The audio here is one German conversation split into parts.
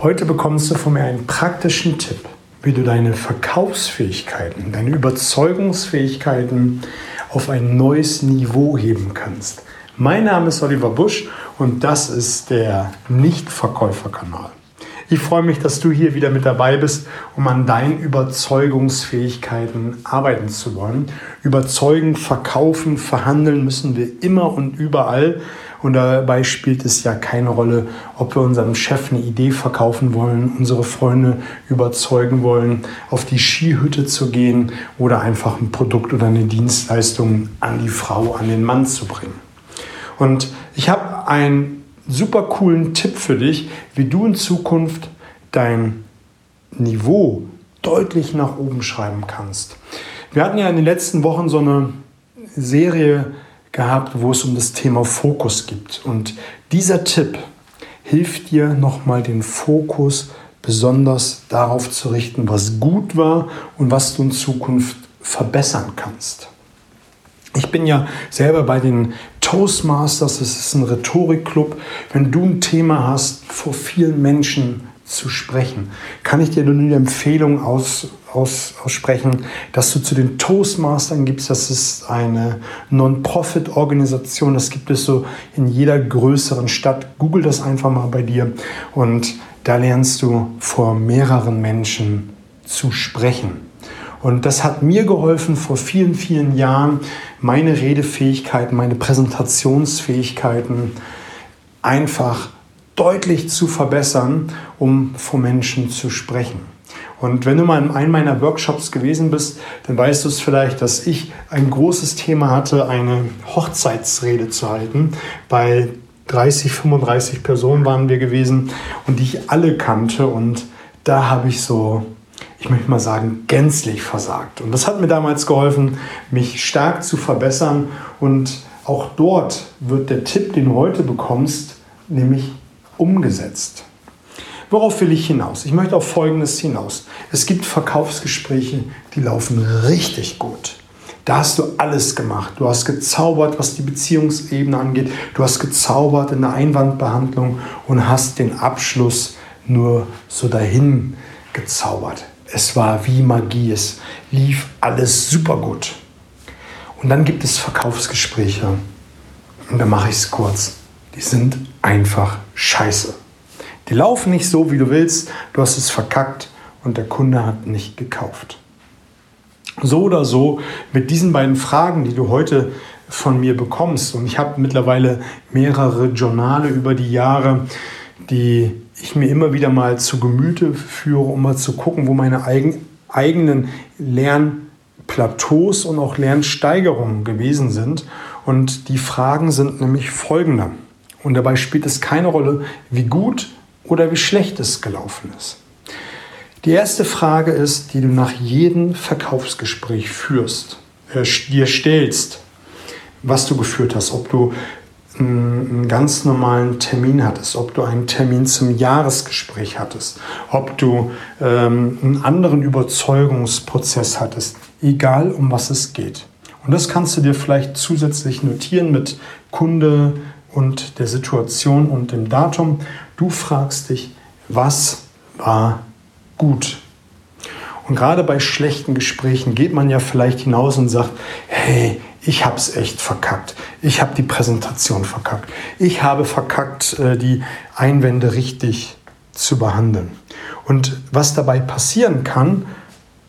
Heute bekommst du von mir einen praktischen Tipp, wie du deine Verkaufsfähigkeiten, deine Überzeugungsfähigkeiten auf ein neues Niveau heben kannst. Mein Name ist Oliver Busch und das ist der Nichtverkäuferkanal. Ich freue mich, dass du hier wieder mit dabei bist, um an deinen Überzeugungsfähigkeiten arbeiten zu wollen. Überzeugen, verkaufen, verhandeln müssen wir immer und überall. Und dabei spielt es ja keine Rolle, ob wir unserem Chef eine Idee verkaufen wollen, unsere Freunde überzeugen wollen, auf die Skihütte zu gehen oder einfach ein Produkt oder eine Dienstleistung an die Frau, an den Mann zu bringen. Und ich habe ein super coolen Tipp für dich, wie du in Zukunft dein Niveau deutlich nach oben schreiben kannst. Wir hatten ja in den letzten Wochen so eine Serie gehabt, wo es um das Thema Fokus gibt. Und dieser Tipp hilft dir nochmal den Fokus besonders darauf zu richten, was gut war und was du in Zukunft verbessern kannst. Ich bin ja selber bei den Toastmasters, das ist ein Rhetorikclub. Wenn du ein Thema hast, vor vielen Menschen zu sprechen, kann ich dir nur eine Empfehlung aus, aus, aussprechen, dass du zu den Toastmastern gibst. Das ist eine Non-Profit-Organisation. Das gibt es so in jeder größeren Stadt. Google das einfach mal bei dir und da lernst du vor mehreren Menschen zu sprechen. Und das hat mir geholfen, vor vielen, vielen Jahren meine Redefähigkeiten, meine Präsentationsfähigkeiten einfach deutlich zu verbessern, um vor Menschen zu sprechen. Und wenn du mal in einem meiner Workshops gewesen bist, dann weißt du es vielleicht, dass ich ein großes Thema hatte, eine Hochzeitsrede zu halten. Bei 30, 35 Personen waren wir gewesen und die ich alle kannte. Und da habe ich so ich möchte mal sagen, gänzlich versagt. Und das hat mir damals geholfen, mich stark zu verbessern. Und auch dort wird der Tipp, den du heute bekommst, nämlich umgesetzt. Worauf will ich hinaus? Ich möchte auf Folgendes hinaus. Es gibt Verkaufsgespräche, die laufen richtig gut. Da hast du alles gemacht. Du hast gezaubert, was die Beziehungsebene angeht. Du hast gezaubert in der Einwandbehandlung und hast den Abschluss nur so dahin gezaubert. Es war wie Magie, es lief alles super gut. Und dann gibt es Verkaufsgespräche. Und da mache ich es kurz. Die sind einfach scheiße. Die laufen nicht so, wie du willst. Du hast es verkackt und der Kunde hat nicht gekauft. So oder so, mit diesen beiden Fragen, die du heute von mir bekommst, und ich habe mittlerweile mehrere Journale über die Jahre, die ich mir immer wieder mal zu Gemüte führe, um mal zu gucken, wo meine eigen, eigenen Lernplateaus und auch Lernsteigerungen gewesen sind. Und die Fragen sind nämlich folgende. Und dabei spielt es keine Rolle, wie gut oder wie schlecht es gelaufen ist. Die erste Frage ist, die du nach jedem Verkaufsgespräch führst, äh, dir stellst, was du geführt hast, ob du einen ganz normalen Termin hattest, ob du einen Termin zum Jahresgespräch hattest, ob du ähm, einen anderen Überzeugungsprozess hattest, egal um was es geht. Und das kannst du dir vielleicht zusätzlich notieren mit Kunde und der Situation und dem Datum. Du fragst dich, was war gut? Und gerade bei schlechten Gesprächen geht man ja vielleicht hinaus und sagt, hey, ich habe es echt verkackt. Ich habe die Präsentation verkackt. Ich habe verkackt, äh, die Einwände richtig zu behandeln. Und was dabei passieren kann,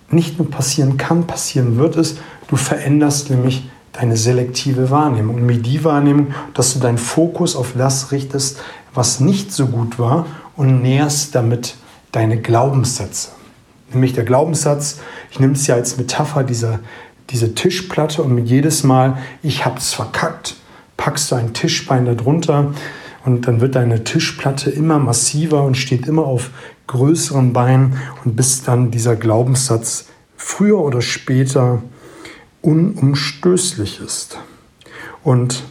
nicht nur passieren kann, passieren wird, ist, du veränderst nämlich deine selektive Wahrnehmung. Und mit die Wahrnehmung, dass du deinen Fokus auf das richtest, was nicht so gut war und näherst damit deine Glaubenssätze. Nämlich der Glaubenssatz, ich nehme es ja als Metapher dieser diese Tischplatte und jedes Mal, ich habe es verkackt, packst du ein Tischbein darunter und dann wird deine Tischplatte immer massiver und steht immer auf größeren Beinen und bis dann dieser Glaubenssatz früher oder später unumstößlich ist. Und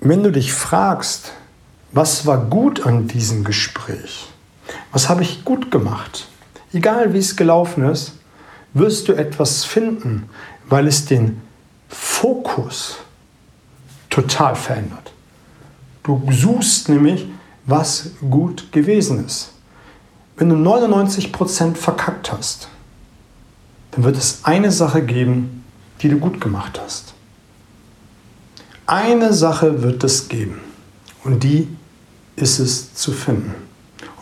wenn du dich fragst, was war gut an diesem Gespräch? Was habe ich gut gemacht? Egal wie es gelaufen ist, wirst du etwas finden, weil es den Fokus total verändert. Du suchst nämlich was gut gewesen ist. Wenn du 99% verkackt hast, dann wird es eine Sache geben, die du gut gemacht hast. Eine Sache wird es geben und die ist es zu finden.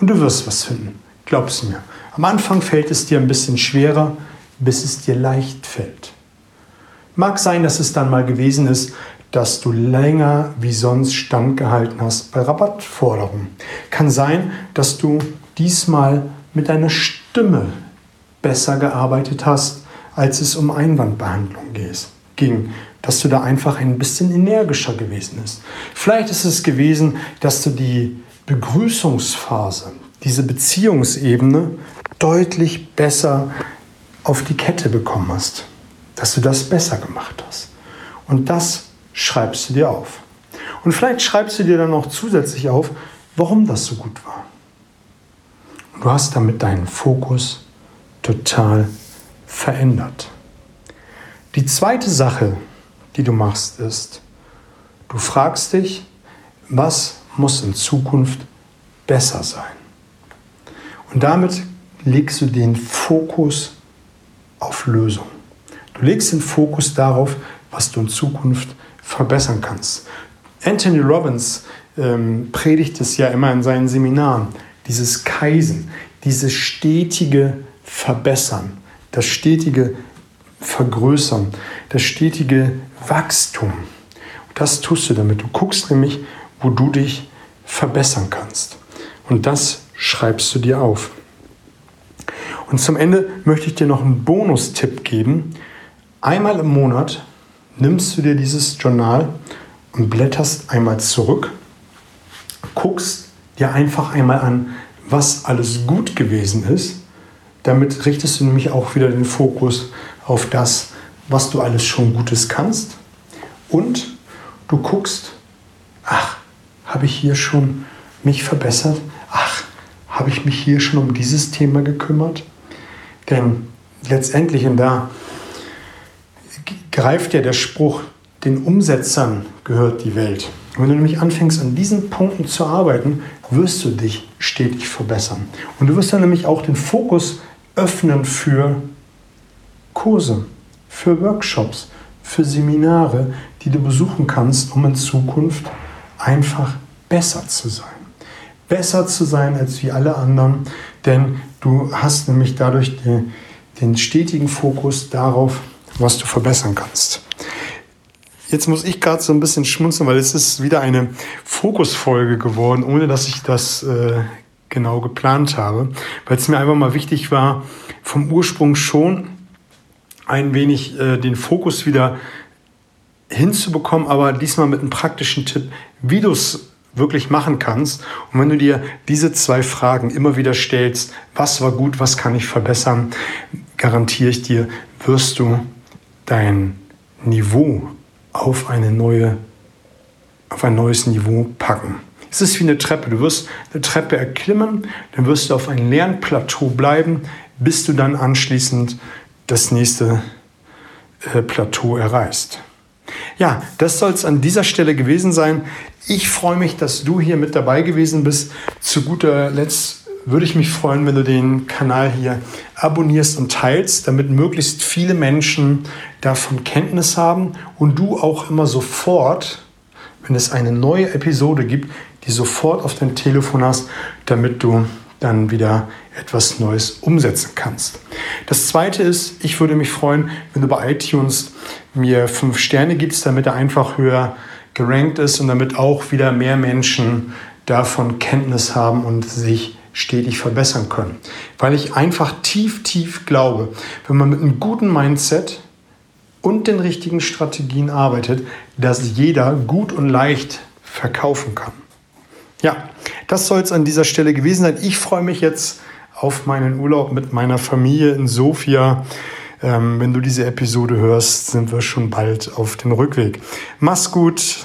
Und du wirst was finden, glaub's mir. Am Anfang fällt es dir ein bisschen schwerer, bis es dir leicht fällt. Mag sein, dass es dann mal gewesen ist, dass du länger wie sonst standgehalten hast bei Rabattforderungen. Kann sein, dass du diesmal mit deiner Stimme besser gearbeitet hast, als es um Einwandbehandlung ging. Dass du da einfach ein bisschen energischer gewesen bist. Vielleicht ist es gewesen, dass du die Begrüßungsphase, diese Beziehungsebene deutlich besser auf die Kette bekommen hast. Dass du das besser gemacht hast. Und das schreibst du dir auf. Und vielleicht schreibst du dir dann noch zusätzlich auf, warum das so gut war. Du hast damit deinen Fokus total verändert. Die zweite Sache, die du machst, ist, du fragst dich, was muss in Zukunft besser sein? Und damit legst du den Fokus auf Lösung. Du legst den Fokus darauf, was du in Zukunft verbessern kannst. Anthony Robbins ähm, predigt es ja immer in seinen Seminaren, dieses Kaisen, dieses stetige Verbessern, das stetige Vergrößern, das stetige Wachstum. Und das tust du damit. Du guckst nämlich, wo du dich verbessern kannst. Und das schreibst du dir auf. Und zum Ende möchte ich dir noch einen Bonustipp geben. Einmal im Monat nimmst du dir dieses Journal und blätterst einmal zurück, guckst dir einfach einmal an, was alles gut gewesen ist. Damit richtest du nämlich auch wieder den Fokus auf das, was du alles schon Gutes kannst. Und du guckst, ach, habe ich hier schon mich verbessert? Ach, habe ich mich hier schon um dieses Thema gekümmert? Denn letztendlich, und da greift ja der Spruch, den Umsetzern gehört die Welt. Wenn du nämlich anfängst, an diesen Punkten zu arbeiten, wirst du dich stetig verbessern. Und du wirst dann nämlich auch den Fokus öffnen für Kurse, für Workshops, für Seminare, die du besuchen kannst, um in Zukunft einfach besser zu sein. Besser zu sein als wie alle anderen, denn du hast nämlich dadurch den, den stetigen Fokus darauf, was du verbessern kannst. Jetzt muss ich gerade so ein bisschen schmunzeln, weil es ist wieder eine Fokusfolge geworden, ohne dass ich das äh, genau geplant habe, weil es mir einfach mal wichtig war, vom Ursprung schon ein wenig äh, den Fokus wieder hinzubekommen, aber diesmal mit einem praktischen Tipp, wie du es wirklich machen kannst. Und wenn du dir diese zwei Fragen immer wieder stellst, was war gut, was kann ich verbessern, garantiere ich dir, wirst du dein Niveau auf, eine neue, auf ein neues Niveau packen. Es ist wie eine Treppe. Du wirst eine Treppe erklimmen, dann wirst du auf ein Lernplateau bleiben, bis du dann anschließend das nächste äh, Plateau erreichst. Ja, das soll es an dieser Stelle gewesen sein. Ich freue mich, dass du hier mit dabei gewesen bist. Zu guter Letzt würde ich mich freuen, wenn du den Kanal hier abonnierst und teilst, damit möglichst viele Menschen davon Kenntnis haben und du auch immer sofort, wenn es eine neue Episode gibt, die sofort auf dein Telefon hast, damit du dann wieder etwas Neues umsetzen kannst. Das zweite ist, ich würde mich freuen, wenn du bei iTunes mir fünf Sterne gibst, damit er einfach höher gerankt ist und damit auch wieder mehr Menschen davon Kenntnis haben und sich stetig verbessern können. Weil ich einfach tief, tief glaube, wenn man mit einem guten Mindset und den richtigen Strategien arbeitet, dass jeder gut und leicht verkaufen kann. Ja, das soll es an dieser Stelle gewesen sein. Ich freue mich jetzt auf meinen Urlaub mit meiner Familie in Sofia. Ähm, wenn du diese Episode hörst, sind wir schon bald auf dem Rückweg. Mach's gut.